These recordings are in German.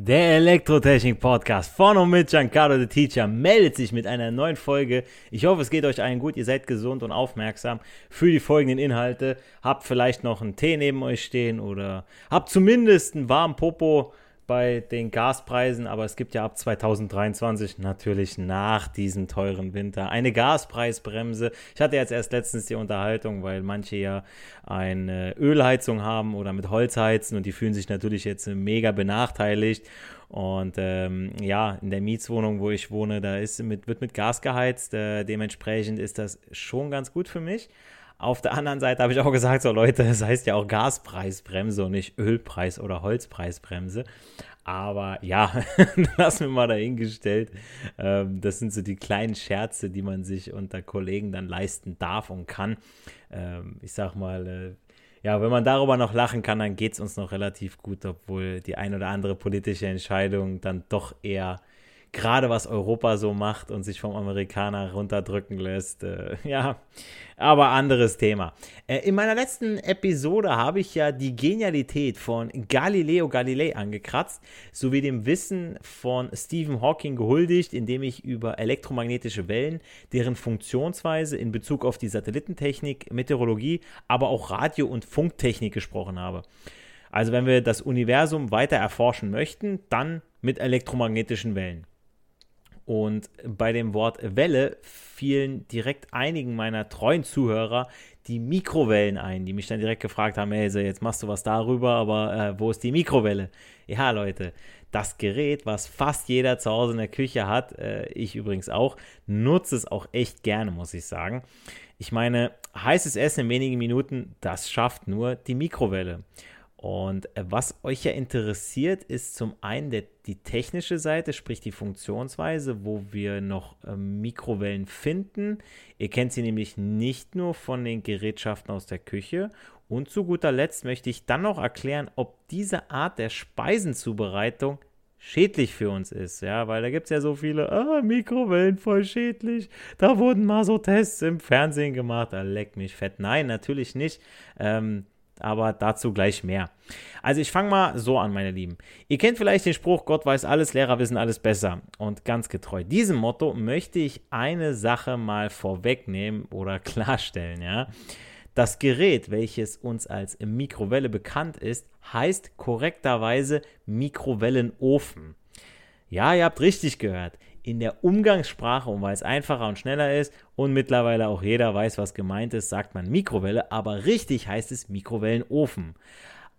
Der Elektrotechnik-Podcast von und mit Giancarlo the Teacher meldet sich mit einer neuen Folge. Ich hoffe, es geht euch allen gut. Ihr seid gesund und aufmerksam für die folgenden Inhalte. Habt vielleicht noch einen Tee neben euch stehen oder habt zumindest einen warmen Popo bei den Gaspreisen, aber es gibt ja ab 2023 natürlich nach diesem teuren Winter eine Gaspreisbremse. Ich hatte jetzt erst letztens die Unterhaltung, weil manche ja eine Ölheizung haben oder mit Holz heizen und die fühlen sich natürlich jetzt mega benachteiligt. Und ähm, ja, in der Mietswohnung, wo ich wohne, da ist mit, wird mit Gas geheizt. Äh, dementsprechend ist das schon ganz gut für mich. Auf der anderen Seite habe ich auch gesagt, so Leute, das heißt ja auch Gaspreisbremse und nicht Ölpreis- oder Holzpreisbremse. Aber ja, lassen wir mal dahingestellt. Ähm, das sind so die kleinen Scherze, die man sich unter Kollegen dann leisten darf und kann. Ähm, ich sag mal, äh, ja, wenn man darüber noch lachen kann, dann geht es uns noch relativ gut, obwohl die ein oder andere politische Entscheidung dann doch eher gerade was Europa so macht und sich vom Amerikaner runterdrücken lässt. Äh, ja, aber anderes Thema. Äh, in meiner letzten Episode habe ich ja die Genialität von Galileo Galilei angekratzt, sowie dem Wissen von Stephen Hawking gehuldigt, indem ich über elektromagnetische Wellen, deren Funktionsweise in Bezug auf die Satellitentechnik, Meteorologie, aber auch Radio- und Funktechnik gesprochen habe. Also wenn wir das Universum weiter erforschen möchten, dann mit elektromagnetischen Wellen. Und bei dem Wort Welle fielen direkt einigen meiner treuen Zuhörer die Mikrowellen ein, die mich dann direkt gefragt haben, hey, so jetzt machst du was darüber, aber äh, wo ist die Mikrowelle? Ja, Leute, das Gerät, was fast jeder zu Hause in der Küche hat, äh, ich übrigens auch, nutze es auch echt gerne, muss ich sagen. Ich meine, heißes Essen in wenigen Minuten, das schafft nur die Mikrowelle. Und äh, was euch ja interessiert, ist zum einen der, die technische Seite, sprich die Funktionsweise, wo wir noch äh, Mikrowellen finden. Ihr kennt sie nämlich nicht nur von den Gerätschaften aus der Küche. Und zu guter Letzt möchte ich dann noch erklären, ob diese Art der Speisenzubereitung schädlich für uns ist, ja, weil da gibt es ja so viele, ah, Mikrowellen voll schädlich, da wurden mal so Tests im Fernsehen gemacht, da leck mich fett. Nein, natürlich nicht. Ähm, aber dazu gleich mehr. Also ich fange mal so an, meine Lieben. Ihr kennt vielleicht den Spruch, Gott weiß alles, Lehrer wissen alles besser. Und ganz getreu diesem Motto möchte ich eine Sache mal vorwegnehmen oder klarstellen, ja. Das Gerät, welches uns als Mikrowelle bekannt ist, heißt korrekterweise Mikrowellenofen. Ja, ihr habt richtig gehört in der Umgangssprache und weil es einfacher und schneller ist und mittlerweile auch jeder weiß, was gemeint ist, sagt man Mikrowelle, aber richtig heißt es Mikrowellenofen.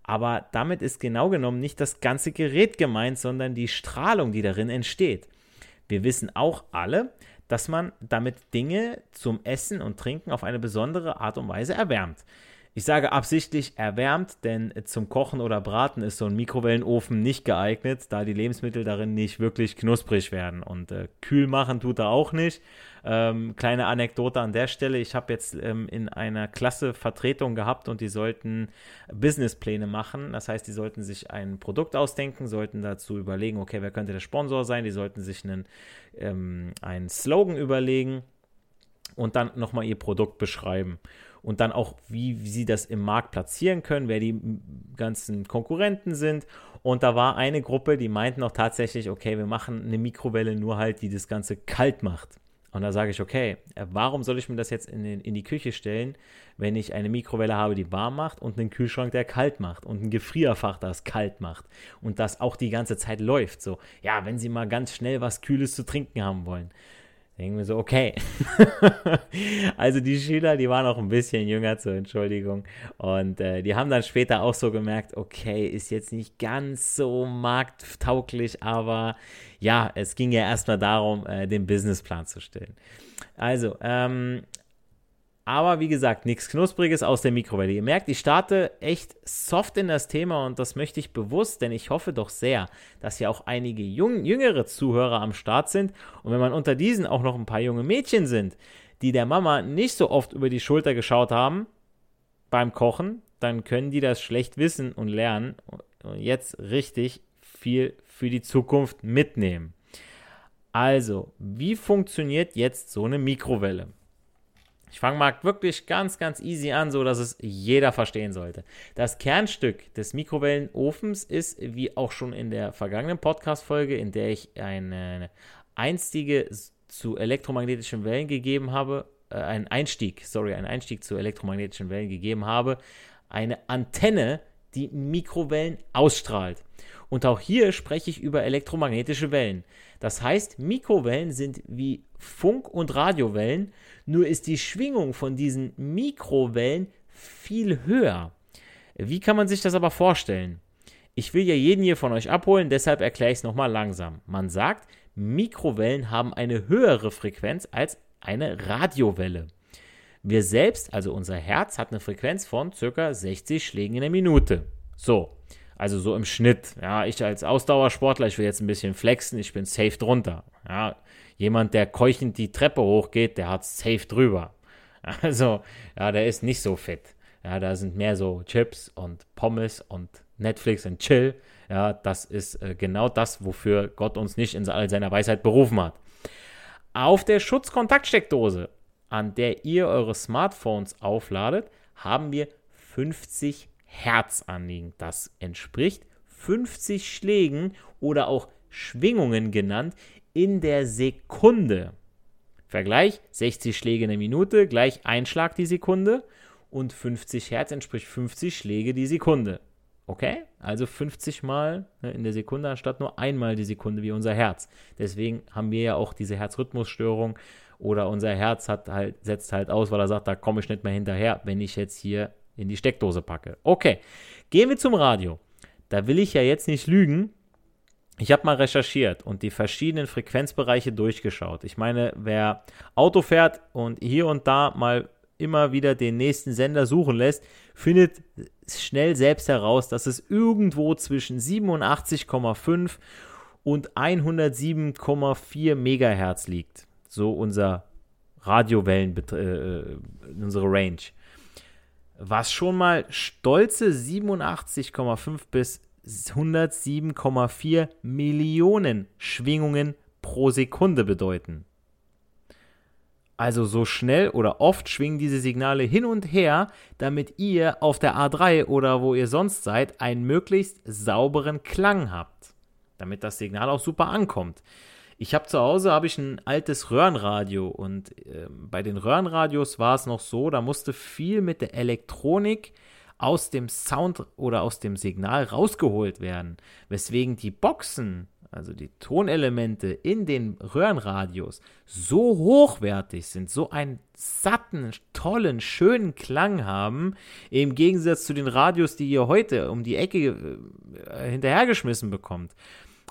Aber damit ist genau genommen nicht das ganze Gerät gemeint, sondern die Strahlung, die darin entsteht. Wir wissen auch alle, dass man damit Dinge zum Essen und Trinken auf eine besondere Art und Weise erwärmt. Ich sage absichtlich erwärmt, denn zum Kochen oder Braten ist so ein Mikrowellenofen nicht geeignet, da die Lebensmittel darin nicht wirklich knusprig werden. Und äh, kühl machen tut er auch nicht. Ähm, kleine Anekdote an der Stelle. Ich habe jetzt ähm, in einer Klasse Vertretung gehabt und die sollten Businesspläne machen. Das heißt, die sollten sich ein Produkt ausdenken, sollten dazu überlegen, okay, wer könnte der Sponsor sein? Die sollten sich einen, ähm, einen Slogan überlegen und dann nochmal ihr Produkt beschreiben. Und dann auch, wie, wie sie das im Markt platzieren können, wer die ganzen Konkurrenten sind. Und da war eine Gruppe, die meinten auch tatsächlich, okay, wir machen eine Mikrowelle nur halt, die das Ganze kalt macht. Und da sage ich, okay, äh, warum soll ich mir das jetzt in, den, in die Küche stellen, wenn ich eine Mikrowelle habe, die warm macht und einen Kühlschrank, der kalt macht und ein Gefrierfach, das kalt macht und das auch die ganze Zeit läuft. So, ja, wenn Sie mal ganz schnell was Kühles zu trinken haben wollen denken wir so, okay. also die Schüler, die waren auch ein bisschen jünger zur Entschuldigung. Und äh, die haben dann später auch so gemerkt, okay, ist jetzt nicht ganz so markttauglich, aber ja, es ging ja erstmal darum, äh, den Businessplan zu stellen. Also, ähm, aber wie gesagt, nichts Knuspriges aus der Mikrowelle. Ihr merkt, ich starte echt soft in das Thema und das möchte ich bewusst, denn ich hoffe doch sehr, dass hier auch einige jung, jüngere Zuhörer am Start sind. Und wenn man unter diesen auch noch ein paar junge Mädchen sind, die der Mama nicht so oft über die Schulter geschaut haben beim Kochen, dann können die das schlecht wissen und lernen und jetzt richtig viel für die Zukunft mitnehmen. Also, wie funktioniert jetzt so eine Mikrowelle? Ich fange mal wirklich ganz, ganz easy an, so dass es jeder verstehen sollte. Das Kernstück des Mikrowellenofens ist, wie auch schon in der vergangenen Podcast-Folge, in der ich eine einstige zu elektromagnetischen Wellen gegeben habe, äh, einen Einstieg, sorry, einen Einstieg zu elektromagnetischen Wellen gegeben habe, eine Antenne, die Mikrowellen ausstrahlt. Und auch hier spreche ich über elektromagnetische Wellen. Das heißt, Mikrowellen sind wie Funk- und Radiowellen, nur ist die Schwingung von diesen Mikrowellen viel höher. Wie kann man sich das aber vorstellen? Ich will ja jeden hier von euch abholen, deshalb erkläre ich es nochmal langsam. Man sagt, Mikrowellen haben eine höhere Frequenz als eine Radiowelle. Wir selbst, also unser Herz, hat eine Frequenz von ca. 60 Schlägen in der Minute. So, also so im Schnitt. Ja, ich als Ausdauersportler, ich will jetzt ein bisschen flexen, ich bin safe drunter. Ja, jemand, der keuchend die Treppe hochgeht, der hat safe drüber. Also, ja, der ist nicht so fit. Ja, da sind mehr so Chips und Pommes und Netflix und Chill. Ja, das ist äh, genau das, wofür Gott uns nicht in all seiner Weisheit berufen hat. Auf der Schutzkontaktsteckdose, an der ihr eure Smartphones aufladet, haben wir 50 Hertz anliegen. Das entspricht 50 Schlägen oder auch Schwingungen genannt in der Sekunde. Vergleich 60 Schläge in der Minute gleich ein Schlag die Sekunde und 50 Hertz entspricht 50 Schläge die Sekunde. Okay? Also 50 Mal ne, in der Sekunde anstatt nur einmal die Sekunde wie unser Herz. Deswegen haben wir ja auch diese Herzrhythmusstörung oder unser Herz hat halt, setzt halt aus, weil er sagt, da komme ich nicht mehr hinterher, wenn ich jetzt hier in die Steckdose packe. Okay, gehen wir zum Radio. Da will ich ja jetzt nicht lügen. Ich habe mal recherchiert und die verschiedenen Frequenzbereiche durchgeschaut. Ich meine, wer Auto fährt und hier und da mal immer wieder den nächsten Sender suchen lässt, findet schnell selbst heraus, dass es irgendwo zwischen 87,5 und 107,4 Megahertz liegt. So unser Radiowellen, äh, äh, unsere Range was schon mal stolze 87,5 bis 107,4 Millionen Schwingungen pro Sekunde bedeuten. Also so schnell oder oft schwingen diese Signale hin und her, damit ihr auf der A3 oder wo ihr sonst seid einen möglichst sauberen Klang habt, damit das Signal auch super ankommt. Ich habe zu Hause habe ich ein altes Röhrenradio und äh, bei den Röhrenradios war es noch so, da musste viel mit der Elektronik aus dem Sound oder aus dem Signal rausgeholt werden, weswegen die Boxen, also die Tonelemente in den Röhrenradios so hochwertig sind, so einen satten, tollen, schönen Klang haben, im Gegensatz zu den Radios, die ihr heute um die Ecke äh, hinterhergeschmissen bekommt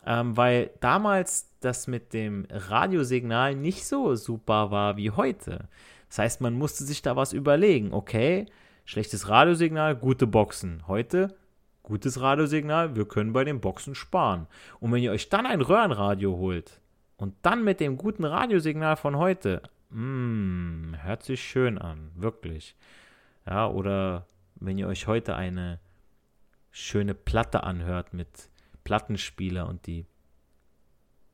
ähm, weil damals das mit dem Radiosignal nicht so super war wie heute. Das heißt, man musste sich da was überlegen. Okay, schlechtes Radiosignal, gute Boxen. Heute gutes Radiosignal, wir können bei den Boxen sparen. Und wenn ihr euch dann ein Röhrenradio holt und dann mit dem guten Radiosignal von heute, mh, mm, hört sich schön an, wirklich. Ja, oder wenn ihr euch heute eine schöne Platte anhört mit Plattenspieler und die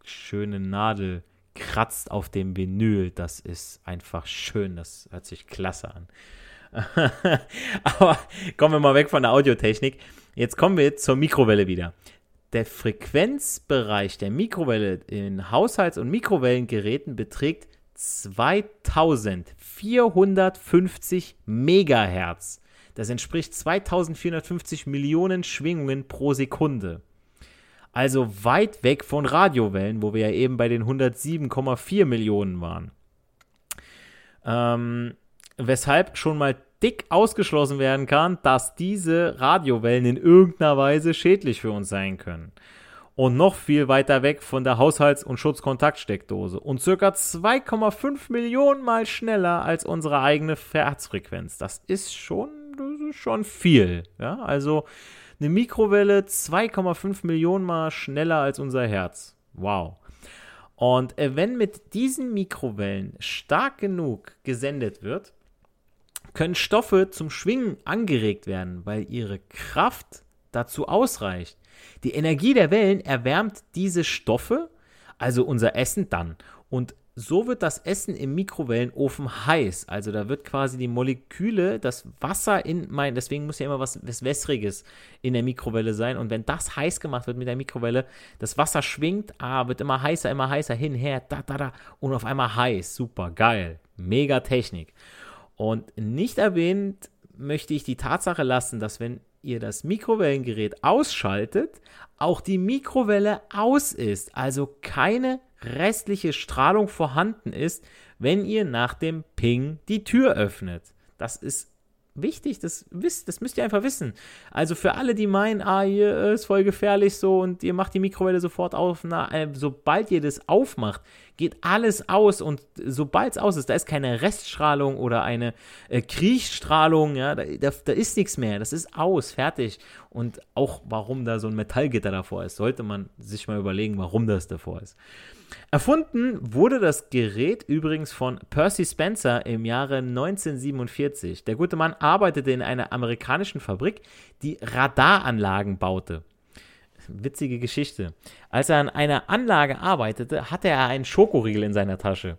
schöne Nadel kratzt auf dem Vinyl, das ist einfach schön, das hört sich klasse an. Aber kommen wir mal weg von der Audiotechnik. Jetzt kommen wir zur Mikrowelle wieder. Der Frequenzbereich der Mikrowelle in Haushalts- und Mikrowellengeräten beträgt 2450 Megahertz. Das entspricht 2450 Millionen Schwingungen pro Sekunde. Also weit weg von Radiowellen, wo wir ja eben bei den 107,4 Millionen waren. Ähm, weshalb schon mal dick ausgeschlossen werden kann, dass diese Radiowellen in irgendeiner Weise schädlich für uns sein können. Und noch viel weiter weg von der Haushalts- und Schutzkontaktsteckdose und circa 2,5 Millionen Mal schneller als unsere eigene Herzfrequenz. Das ist schon, das ist schon viel. Ja? Also eine Mikrowelle 2,5 Millionen Mal schneller als unser Herz. Wow. Und äh, wenn mit diesen Mikrowellen stark genug gesendet wird, können Stoffe zum Schwingen angeregt werden, weil ihre Kraft dazu ausreicht. Die Energie der Wellen erwärmt diese Stoffe, also unser Essen dann. Und so wird das Essen im Mikrowellenofen heiß. Also da wird quasi die Moleküle, das Wasser in mein, deswegen muss ja immer was, was Wässriges in der Mikrowelle sein. Und wenn das heiß gemacht wird mit der Mikrowelle, das Wasser schwingt, ah, wird immer heißer, immer heißer, hin, her, da, da, da. Und auf einmal heiß. Super, geil. Mega Technik. Und nicht erwähnt möchte ich die Tatsache lassen, dass wenn ihr das Mikrowellengerät ausschaltet, auch die Mikrowelle aus ist, also keine restliche Strahlung vorhanden ist, wenn ihr nach dem Ping die Tür öffnet. Das ist wichtig, das, wisst, das müsst ihr einfach wissen. Also für alle, die meinen, ah, hier ist voll gefährlich so und ihr macht die Mikrowelle sofort auf, na, äh, sobald ihr das aufmacht, geht alles aus und sobald es aus ist, da ist keine Reststrahlung oder eine äh, Kriechstrahlung, ja, da, da, da ist nichts mehr, das ist aus, fertig. Und auch warum da so ein Metallgitter davor ist, sollte man sich mal überlegen, warum das davor ist. Erfunden wurde das Gerät übrigens von Percy Spencer im Jahre 1947. Der gute Mann arbeitete in einer amerikanischen Fabrik, die Radaranlagen baute. Witzige Geschichte. Als er an einer Anlage arbeitete, hatte er einen Schokoriegel in seiner Tasche.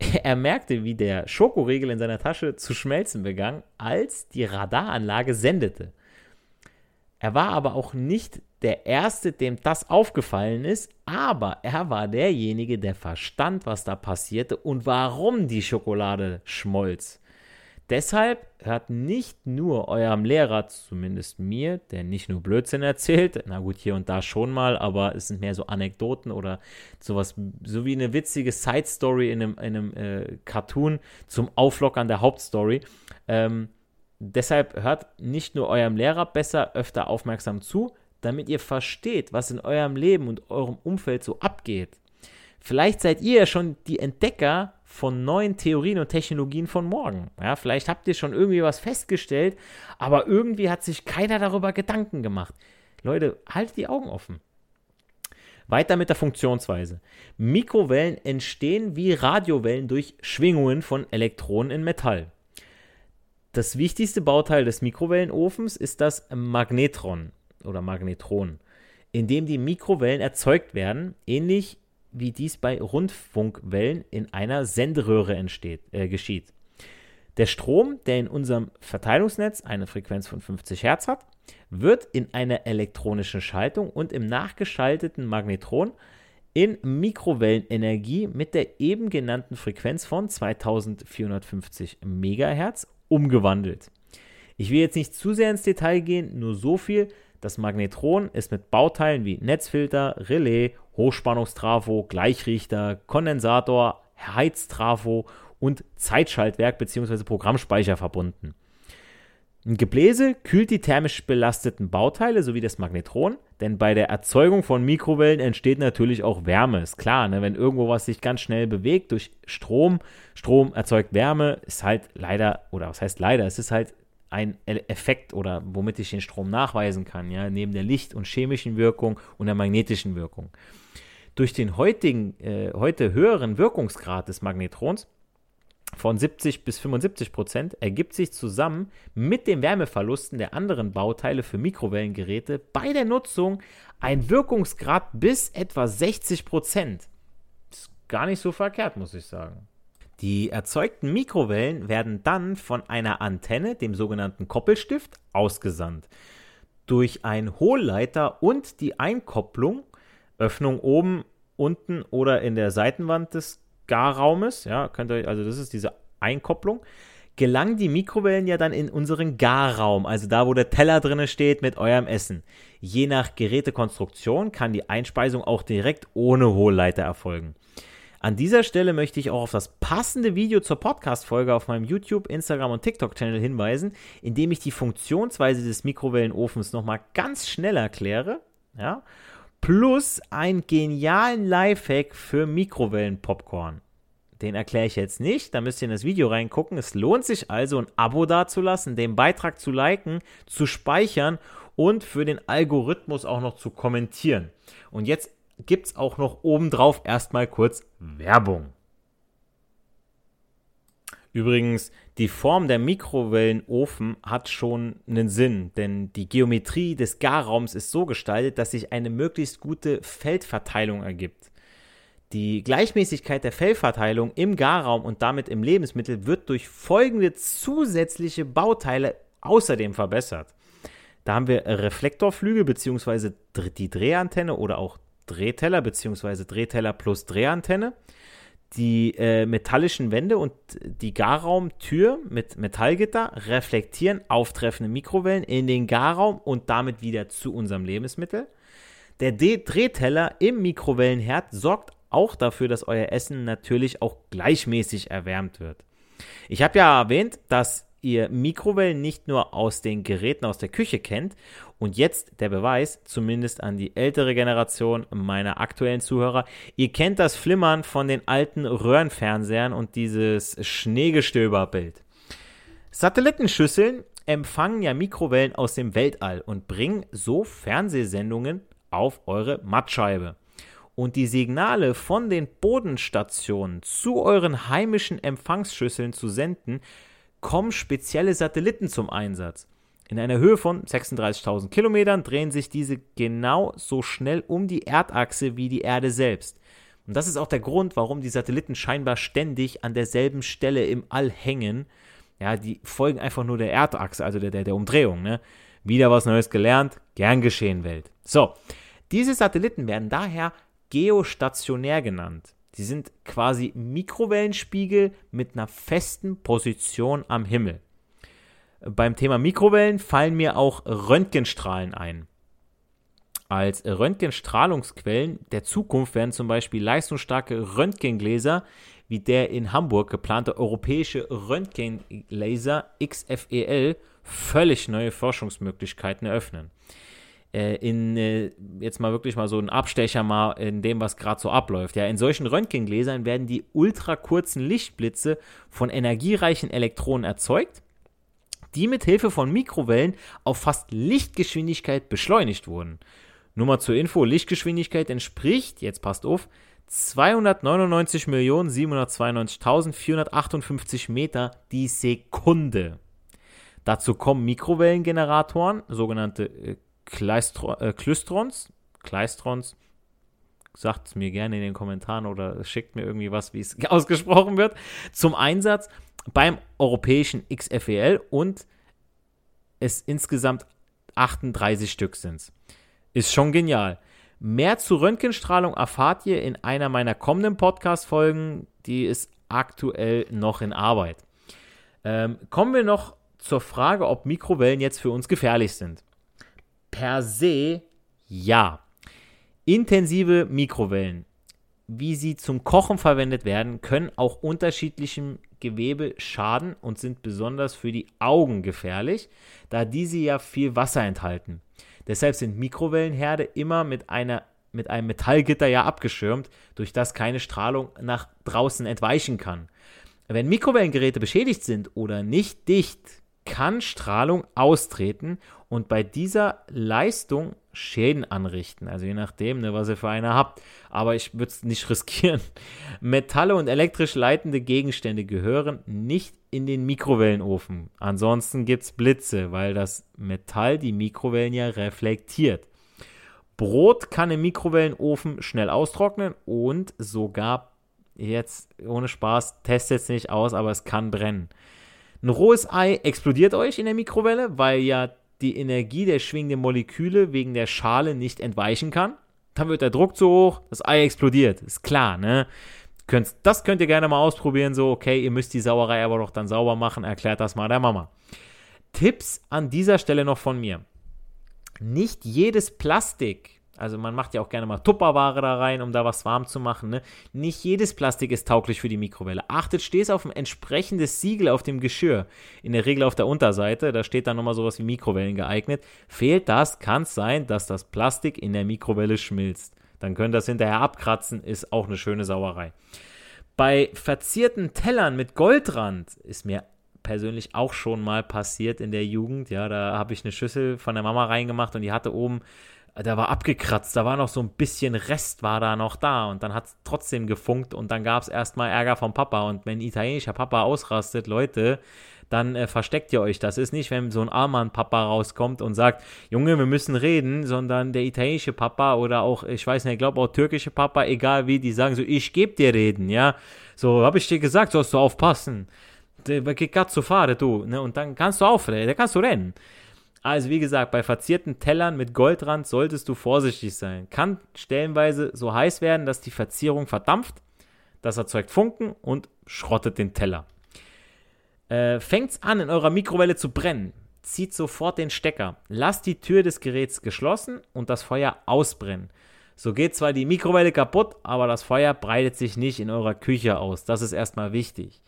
Er merkte, wie der Schokoriegel in seiner Tasche zu schmelzen begann, als die Radaranlage sendete. Er war aber auch nicht der Erste, dem das aufgefallen ist, aber er war derjenige, der verstand, was da passierte und warum die Schokolade schmolz. Deshalb hört nicht nur eurem Lehrer, zumindest mir, der nicht nur Blödsinn erzählt, na gut, hier und da schon mal, aber es sind mehr so Anekdoten oder sowas, so wie eine witzige Side-Story in einem, in einem äh, Cartoon zum Auflockern der Hauptstory. Ähm, deshalb hört nicht nur eurem Lehrer besser öfter aufmerksam zu, damit ihr versteht, was in eurem Leben und eurem Umfeld so abgeht. Vielleicht seid ihr ja schon die Entdecker von neuen Theorien und Technologien von morgen. Ja, vielleicht habt ihr schon irgendwie was festgestellt, aber irgendwie hat sich keiner darüber Gedanken gemacht. Leute, haltet die Augen offen. Weiter mit der Funktionsweise. Mikrowellen entstehen wie Radiowellen durch Schwingungen von Elektronen in Metall. Das wichtigste Bauteil des Mikrowellenofens ist das Magnetron oder Magnetron, in dem die Mikrowellen erzeugt werden, ähnlich wie dies bei Rundfunkwellen in einer Senderöhre entsteht, äh, geschieht. Der Strom, der in unserem Verteilungsnetz eine Frequenz von 50 Hertz hat, wird in einer elektronischen Schaltung und im nachgeschalteten Magnetron in Mikrowellenenergie mit der eben genannten Frequenz von 2450 MHz umgewandelt. Ich will jetzt nicht zu sehr ins Detail gehen, nur so viel, das Magnetron ist mit Bauteilen wie Netzfilter, Relais, Hochspannungstrafo, Gleichrichter, Kondensator, Heiztrafo und Zeitschaltwerk bzw. Programmspeicher verbunden. Ein Gebläse kühlt die thermisch belasteten Bauteile sowie das Magnetron, denn bei der Erzeugung von Mikrowellen entsteht natürlich auch Wärme. Ist klar, ne? wenn irgendwo was sich ganz schnell bewegt durch Strom, Strom erzeugt Wärme, ist halt leider, oder was heißt leider, es ist halt ein Effekt oder womit ich den Strom nachweisen kann, ja, neben der Licht- und chemischen Wirkung und der magnetischen Wirkung. Durch den heutigen, äh, heute höheren Wirkungsgrad des Magnetrons von 70 bis 75 Prozent ergibt sich zusammen mit den Wärmeverlusten der anderen Bauteile für Mikrowellengeräte bei der Nutzung ein Wirkungsgrad bis etwa 60 Prozent. Ist gar nicht so verkehrt, muss ich sagen. Die erzeugten Mikrowellen werden dann von einer Antenne, dem sogenannten Koppelstift, ausgesandt. Durch einen Hohlleiter und die Einkopplung, Öffnung oben, unten oder in der Seitenwand des Garraumes, ja, könnt ihr, also das ist diese Einkopplung, gelangen die Mikrowellen ja dann in unseren Garraum, also da, wo der Teller drinne steht mit eurem Essen. Je nach Gerätekonstruktion kann die Einspeisung auch direkt ohne Hohlleiter erfolgen. An dieser Stelle möchte ich auch auf das passende Video zur Podcast-Folge auf meinem YouTube, Instagram und TikTok-Channel hinweisen, in dem ich die Funktionsweise des Mikrowellenofens nochmal ganz schnell erkläre. Ja, plus einen genialen Lifehack für Mikrowellenpopcorn. Den erkläre ich jetzt nicht, da müsst ihr in das Video reingucken. Es lohnt sich also, ein Abo dazulassen, den Beitrag zu liken, zu speichern und für den Algorithmus auch noch zu kommentieren. Und jetzt gibt es auch noch obendrauf erstmal kurz Werbung. Übrigens, die Form der Mikrowellenofen hat schon einen Sinn, denn die Geometrie des Garraums ist so gestaltet, dass sich eine möglichst gute Feldverteilung ergibt. Die Gleichmäßigkeit der Fellverteilung im Garraum und damit im Lebensmittel wird durch folgende zusätzliche Bauteile außerdem verbessert. Da haben wir Reflektorflügel bzw. die Drehantenne oder auch Drehteller bzw. Drehteller plus Drehantenne, die äh, metallischen Wände und die Garraumtür mit Metallgitter reflektieren auftreffende Mikrowellen in den Garraum und damit wieder zu unserem Lebensmittel. Der D Drehteller im Mikrowellenherd sorgt auch dafür, dass euer Essen natürlich auch gleichmäßig erwärmt wird. Ich habe ja erwähnt, dass ihr Mikrowellen nicht nur aus den Geräten aus der Küche kennt. Und jetzt der Beweis, zumindest an die ältere Generation meiner aktuellen Zuhörer. Ihr kennt das Flimmern von den alten Röhrenfernsehern und dieses Schneegestöberbild. Satellitenschüsseln empfangen ja Mikrowellen aus dem Weltall und bringen so Fernsehsendungen auf eure Mattscheibe. Und die Signale von den Bodenstationen zu euren heimischen Empfangsschüsseln zu senden, kommen spezielle Satelliten zum Einsatz. In einer Höhe von 36.000 Kilometern drehen sich diese genau so schnell um die Erdachse wie die Erde selbst. Und das ist auch der Grund, warum die Satelliten scheinbar ständig an derselben Stelle im All hängen. Ja, die folgen einfach nur der Erdachse, also der, der, der Umdrehung. Ne? Wieder was Neues gelernt, gern geschehen Welt. So, diese Satelliten werden daher geostationär genannt. Sie sind quasi Mikrowellenspiegel mit einer festen Position am Himmel. Beim Thema Mikrowellen fallen mir auch Röntgenstrahlen ein. Als Röntgenstrahlungsquellen der Zukunft werden zum Beispiel leistungsstarke Röntgengläser wie der in Hamburg geplante europäische Röntgenlaser XFEL völlig neue Forschungsmöglichkeiten eröffnen in äh, jetzt mal wirklich mal so ein Abstecher mal in dem, was gerade so abläuft. Ja, in solchen Röntgengläsern werden die ultrakurzen Lichtblitze von energiereichen Elektronen erzeugt, die mit Hilfe von Mikrowellen auf fast Lichtgeschwindigkeit beschleunigt wurden. Nur mal zur Info, Lichtgeschwindigkeit entspricht, jetzt passt auf, 299.792.458 Meter die Sekunde. Dazu kommen Mikrowellengeneratoren, sogenannte äh, Kleistro äh, Klystrons, Kleistrons, sagt es mir gerne in den Kommentaren oder schickt mir irgendwie was, wie es ausgesprochen wird, zum Einsatz beim europäischen XFEL und es insgesamt 38 Stück sind. Ist schon genial. Mehr zu Röntgenstrahlung erfahrt ihr in einer meiner kommenden Podcast-Folgen, die ist aktuell noch in Arbeit. Ähm, kommen wir noch zur Frage, ob Mikrowellen jetzt für uns gefährlich sind per se ja. Intensive Mikrowellen, wie sie zum Kochen verwendet werden, können auch unterschiedlichem Gewebe schaden und sind besonders für die Augen gefährlich, da diese ja viel Wasser enthalten. Deshalb sind Mikrowellenherde immer mit, einer, mit einem Metallgitter ja abgeschirmt, durch das keine Strahlung nach draußen entweichen kann. Wenn Mikrowellengeräte beschädigt sind oder nicht dicht kann Strahlung austreten und bei dieser Leistung Schäden anrichten. Also je nachdem, ne, was ihr für eine habt. Aber ich würde es nicht riskieren. Metalle und elektrisch leitende Gegenstände gehören nicht in den Mikrowellenofen. Ansonsten gibt es Blitze, weil das Metall die Mikrowellen ja reflektiert. Brot kann im Mikrowellenofen schnell austrocknen und sogar, jetzt ohne Spaß, testet es nicht aus, aber es kann brennen. Ein rohes Ei explodiert euch in der Mikrowelle, weil ja die Energie der schwingenden Moleküle wegen der Schale nicht entweichen kann. Dann wird der Druck zu hoch, das Ei explodiert. Ist klar, ne? Das könnt ihr gerne mal ausprobieren. So, okay, ihr müsst die Sauerei aber doch dann sauber machen. Erklärt das mal der Mama. Tipps an dieser Stelle noch von mir. Nicht jedes Plastik also man macht ja auch gerne mal Tupperware da rein, um da was warm zu machen. Ne? Nicht jedes Plastik ist tauglich für die Mikrowelle. Achtet stets auf ein entsprechendes Siegel auf dem Geschirr. In der Regel auf der Unterseite. Da steht dann nochmal sowas wie Mikrowellen geeignet. Fehlt das, kann es sein, dass das Plastik in der Mikrowelle schmilzt. Dann könnt ihr das hinterher abkratzen, ist auch eine schöne Sauerei. Bei verzierten Tellern mit Goldrand ist mir persönlich auch schon mal passiert in der Jugend. Ja, da habe ich eine Schüssel von der Mama reingemacht und die hatte oben der war abgekratzt, da war noch so ein bisschen Rest war da noch da und dann hat es trotzdem gefunkt und dann gab es erstmal Ärger vom Papa und wenn italienischer Papa ausrastet, Leute, dann äh, versteckt ihr euch. Das ist nicht, wenn so ein Alman-Papa rauskommt und sagt, Junge, wir müssen reden, sondern der italienische Papa oder auch, ich weiß nicht, ich glaube auch türkische Papa, egal wie, die sagen so, ich gebe dir reden, ja. So, habe ich dir gesagt, sollst du aufpassen. Che cazzo fare du? Ne? Und dann kannst du aufrennen, dann kannst du rennen. Also wie gesagt, bei verzierten Tellern mit Goldrand solltest du vorsichtig sein. Kann stellenweise so heiß werden, dass die Verzierung verdampft. Das erzeugt Funken und schrottet den Teller. Äh, fängt's an, in eurer Mikrowelle zu brennen. Zieht sofort den Stecker. Lasst die Tür des Geräts geschlossen und das Feuer ausbrennen. So geht zwar die Mikrowelle kaputt, aber das Feuer breitet sich nicht in eurer Küche aus. Das ist erstmal wichtig.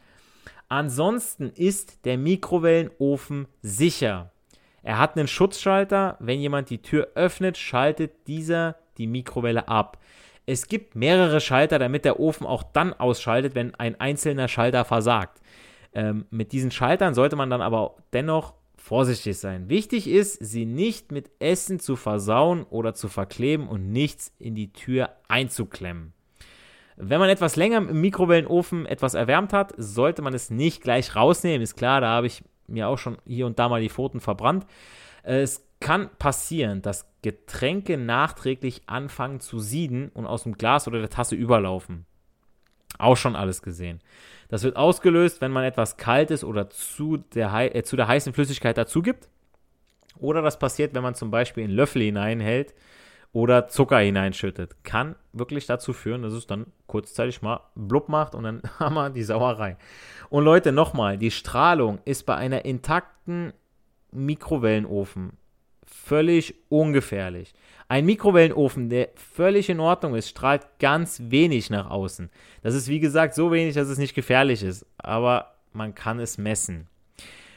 Ansonsten ist der Mikrowellenofen sicher. Er hat einen Schutzschalter. Wenn jemand die Tür öffnet, schaltet dieser die Mikrowelle ab. Es gibt mehrere Schalter, damit der Ofen auch dann ausschaltet, wenn ein einzelner Schalter versagt. Ähm, mit diesen Schaltern sollte man dann aber dennoch vorsichtig sein. Wichtig ist, sie nicht mit Essen zu versauen oder zu verkleben und nichts in die Tür einzuklemmen. Wenn man etwas länger im Mikrowellenofen etwas erwärmt hat, sollte man es nicht gleich rausnehmen. Ist klar, da habe ich mir auch schon hier und da mal die Pfoten verbrannt. Es kann passieren, dass Getränke nachträglich anfangen zu sieden und aus dem Glas oder der Tasse überlaufen. Auch schon alles gesehen. Das wird ausgelöst, wenn man etwas Kaltes oder zu der, äh, zu der heißen Flüssigkeit dazu gibt. Oder das passiert, wenn man zum Beispiel einen Löffel hineinhält oder Zucker hineinschüttet. Kann wirklich dazu führen, dass es dann kurzzeitig mal blub macht und dann haben wir die Sauerei. Und Leute, nochmal, die Strahlung ist bei einer intakten Mikrowellenofen völlig ungefährlich. Ein Mikrowellenofen, der völlig in Ordnung ist, strahlt ganz wenig nach außen. Das ist wie gesagt so wenig, dass es nicht gefährlich ist, aber man kann es messen.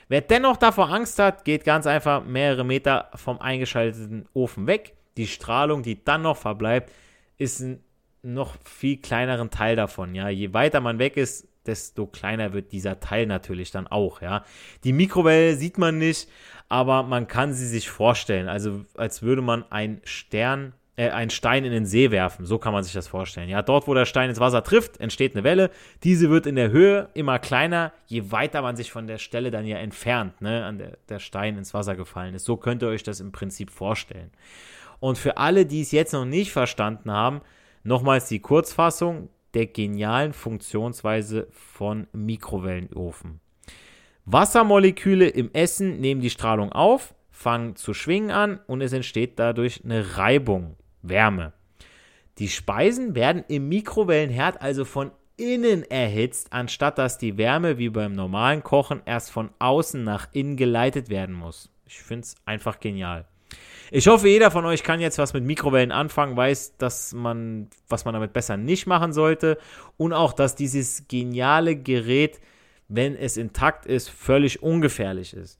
Wer dennoch davor Angst hat, geht ganz einfach mehrere Meter vom eingeschalteten Ofen weg. Die Strahlung, die dann noch verbleibt, ist ein noch viel kleineren Teil davon. Ja, je weiter man weg ist, desto kleiner wird dieser Teil natürlich dann auch, ja. Die Mikrowelle sieht man nicht, aber man kann sie sich vorstellen. Also als würde man einen Stern, äh, einen Stein in den See werfen. So kann man sich das vorstellen. Ja, dort, wo der Stein ins Wasser trifft, entsteht eine Welle. Diese wird in der Höhe immer kleiner, je weiter man sich von der Stelle dann ja entfernt, ne, an der der Stein ins Wasser gefallen ist. So könnt ihr euch das im Prinzip vorstellen. Und für alle, die es jetzt noch nicht verstanden haben, nochmals die Kurzfassung der genialen Funktionsweise von Mikrowellenofen. Wassermoleküle im Essen nehmen die Strahlung auf, fangen zu schwingen an und es entsteht dadurch eine Reibung, Wärme. Die Speisen werden im Mikrowellenherd also von innen erhitzt, anstatt dass die Wärme wie beim normalen Kochen erst von außen nach innen geleitet werden muss. Ich finde es einfach genial. Ich hoffe, jeder von euch kann jetzt was mit Mikrowellen anfangen, weiß, dass man, was man damit besser nicht machen sollte und auch, dass dieses geniale Gerät, wenn es intakt ist, völlig ungefährlich ist.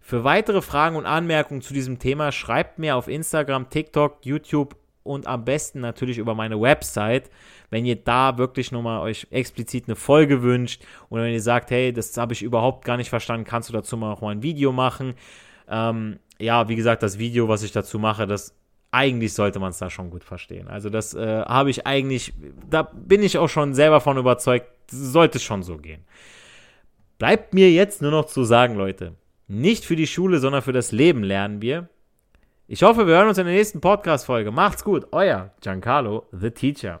Für weitere Fragen und Anmerkungen zu diesem Thema schreibt mir auf Instagram, TikTok, YouTube und am besten natürlich über meine Website, wenn ihr da wirklich nochmal euch explizit eine Folge wünscht oder wenn ihr sagt, hey, das habe ich überhaupt gar nicht verstanden, kannst du dazu mal auch mal ein Video machen. Ähm, ja, wie gesagt, das Video, was ich dazu mache, das eigentlich sollte man es da schon gut verstehen. Also das äh, habe ich eigentlich, da bin ich auch schon selber von überzeugt, sollte es schon so gehen. Bleibt mir jetzt nur noch zu sagen, Leute, nicht für die Schule, sondern für das Leben lernen wir. Ich hoffe, wir hören uns in der nächsten Podcast-Folge. Macht's gut, euer Giancarlo, the Teacher.